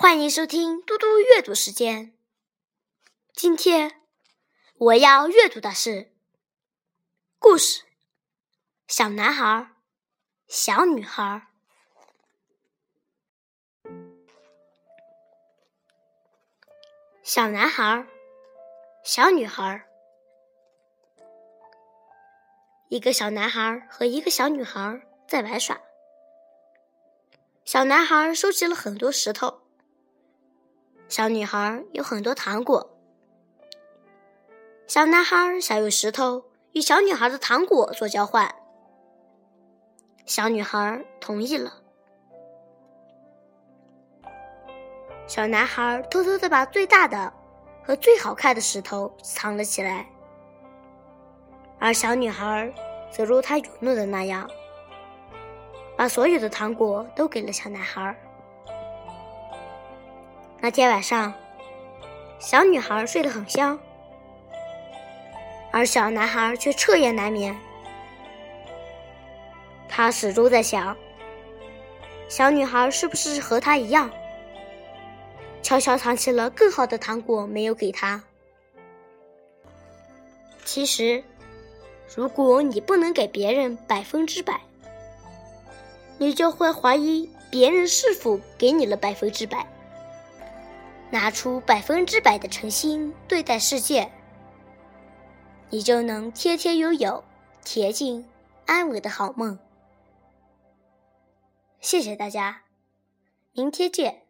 欢迎收听嘟嘟阅读时间。今天我要阅读的是故事《小男孩、小女孩》。小男孩、小女孩，一个小男孩和一个小女孩在玩耍。小男孩收集了很多石头。小女孩有很多糖果，小男孩想用石头与小女孩的糖果做交换，小女孩同意了。小男孩偷偷的把最大的和最好看的石头藏了起来，而小女孩则如他允诺的那样，把所有的糖果都给了小男孩。那天晚上，小女孩睡得很香，而小男孩却彻夜难眠。他始终在想：小女孩是不是和他一样，悄悄藏起了更好的糖果没有给他？其实，如果你不能给别人百分之百，你就会怀疑别人是否给你了百分之百。拿出百分之百的诚心对待世界。你就能天天拥有恬静安稳的好梦。谢谢大家明天见。